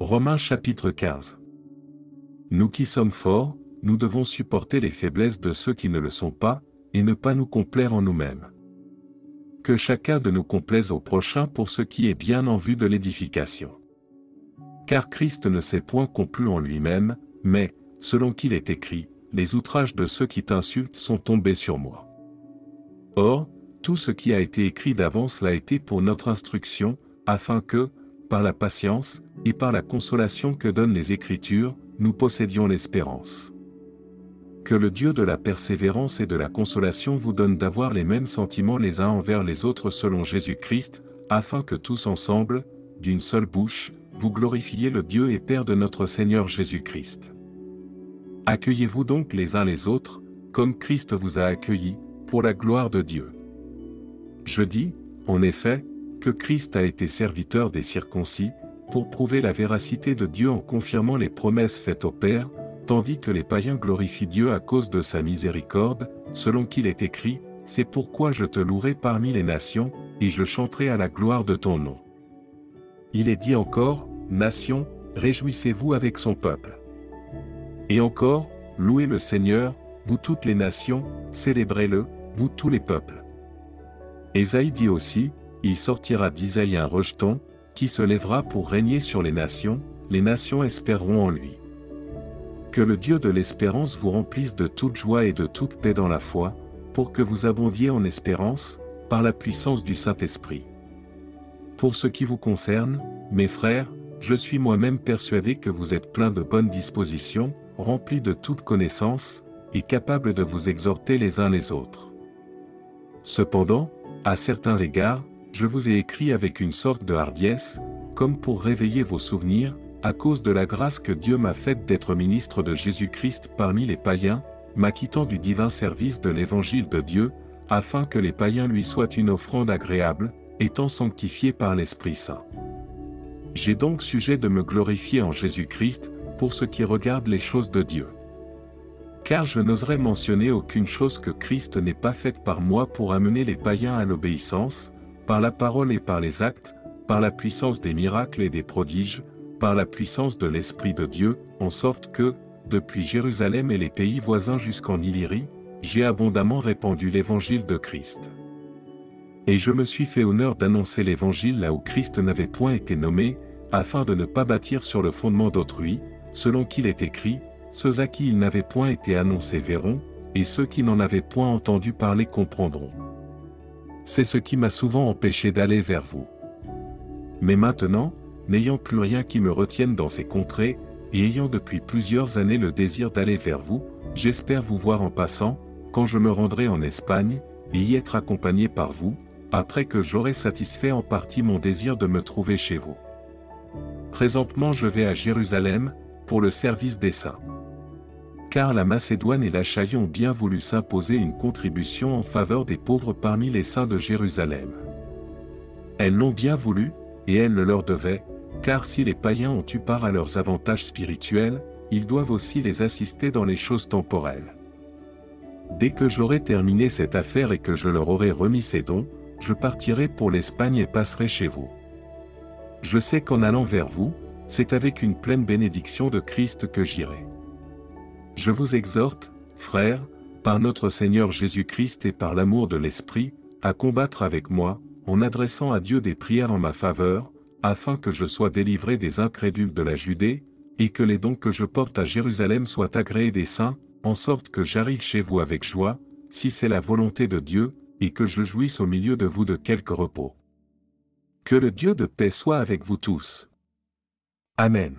Romains chapitre 15. Nous qui sommes forts, nous devons supporter les faiblesses de ceux qui ne le sont pas, et ne pas nous complaire en nous-mêmes. Que chacun de nous complaise au prochain pour ce qui est bien en vue de l'édification. Car Christ ne s'est point complu en lui-même, mais, selon qu'il est écrit, les outrages de ceux qui t'insultent sont tombés sur moi. Or, tout ce qui a été écrit d'avance l'a été pour notre instruction, afin que, par la patience, et par la consolation que donnent les Écritures, nous possédions l'espérance. Que le Dieu de la persévérance et de la consolation vous donne d'avoir les mêmes sentiments les uns envers les autres selon Jésus-Christ, afin que tous ensemble, d'une seule bouche, vous glorifiez le Dieu et Père de notre Seigneur Jésus-Christ. Accueillez-vous donc les uns les autres, comme Christ vous a accueillis, pour la gloire de Dieu. Je dis, en effet, que Christ a été serviteur des circoncis, pour prouver la véracité de Dieu en confirmant les promesses faites au Père, tandis que les païens glorifient Dieu à cause de sa miséricorde, selon qu'il est écrit, C'est pourquoi je te louerai parmi les nations, et je chanterai à la gloire de ton nom. Il est dit encore, Nations, réjouissez-vous avec son peuple. Et encore, louez le Seigneur, vous toutes les nations, célébrez-le, vous tous les peuples. Ésaïe dit aussi, Il sortira d'Isaïe un rejeton, qui se lèvera pour régner sur les nations, les nations espéreront en lui. Que le Dieu de l'espérance vous remplisse de toute joie et de toute paix dans la foi, pour que vous abondiez en espérance, par la puissance du Saint-Esprit. Pour ce qui vous concerne, mes frères, je suis moi-même persuadé que vous êtes pleins de bonnes dispositions, remplis de toute connaissance, et capables de vous exhorter les uns les autres. Cependant, à certains égards, je vous ai écrit avec une sorte de hardiesse, comme pour réveiller vos souvenirs, à cause de la grâce que Dieu m'a faite d'être ministre de Jésus-Christ parmi les païens, m'acquittant du divin service de l'évangile de Dieu, afin que les païens lui soient une offrande agréable, étant sanctifiés par l'Esprit Saint. J'ai donc sujet de me glorifier en Jésus-Christ, pour ce qui regarde les choses de Dieu. Car je n'oserais mentionner aucune chose que Christ n'ait pas faite par moi pour amener les païens à l'obéissance, par la parole et par les actes, par la puissance des miracles et des prodiges, par la puissance de l'Esprit de Dieu, en sorte que, depuis Jérusalem et les pays voisins jusqu'en Illyrie, j'ai abondamment répandu l'évangile de Christ. Et je me suis fait honneur d'annoncer l'évangile là où Christ n'avait point été nommé, afin de ne pas bâtir sur le fondement d'autrui, selon qu'il est écrit, ceux à qui il n'avait point été annoncé verront, et ceux qui n'en avaient point entendu parler comprendront. C'est ce qui m'a souvent empêché d'aller vers vous. Mais maintenant, n'ayant plus rien qui me retienne dans ces contrées, et ayant depuis plusieurs années le désir d'aller vers vous, j'espère vous voir en passant, quand je me rendrai en Espagne, et y être accompagné par vous, après que j'aurai satisfait en partie mon désir de me trouver chez vous. Présentement je vais à Jérusalem, pour le service des saints car la Macédoine et l'Achaïe ont bien voulu s'imposer une contribution en faveur des pauvres parmi les saints de Jérusalem. Elles l'ont bien voulu, et elles le leur devaient, car si les païens ont eu part à leurs avantages spirituels, ils doivent aussi les assister dans les choses temporelles. Dès que j'aurai terminé cette affaire et que je leur aurai remis ces dons, je partirai pour l'Espagne et passerai chez vous. Je sais qu'en allant vers vous, c'est avec une pleine bénédiction de Christ que j'irai. Je vous exhorte, frères, par notre Seigneur Jésus-Christ et par l'amour de l'Esprit, à combattre avec moi, en adressant à Dieu des prières en ma faveur, afin que je sois délivré des incrédules de la Judée, et que les dons que je porte à Jérusalem soient agréés des saints, en sorte que j'arrive chez vous avec joie, si c'est la volonté de Dieu, et que je jouisse au milieu de vous de quelque repos. Que le Dieu de paix soit avec vous tous. Amen.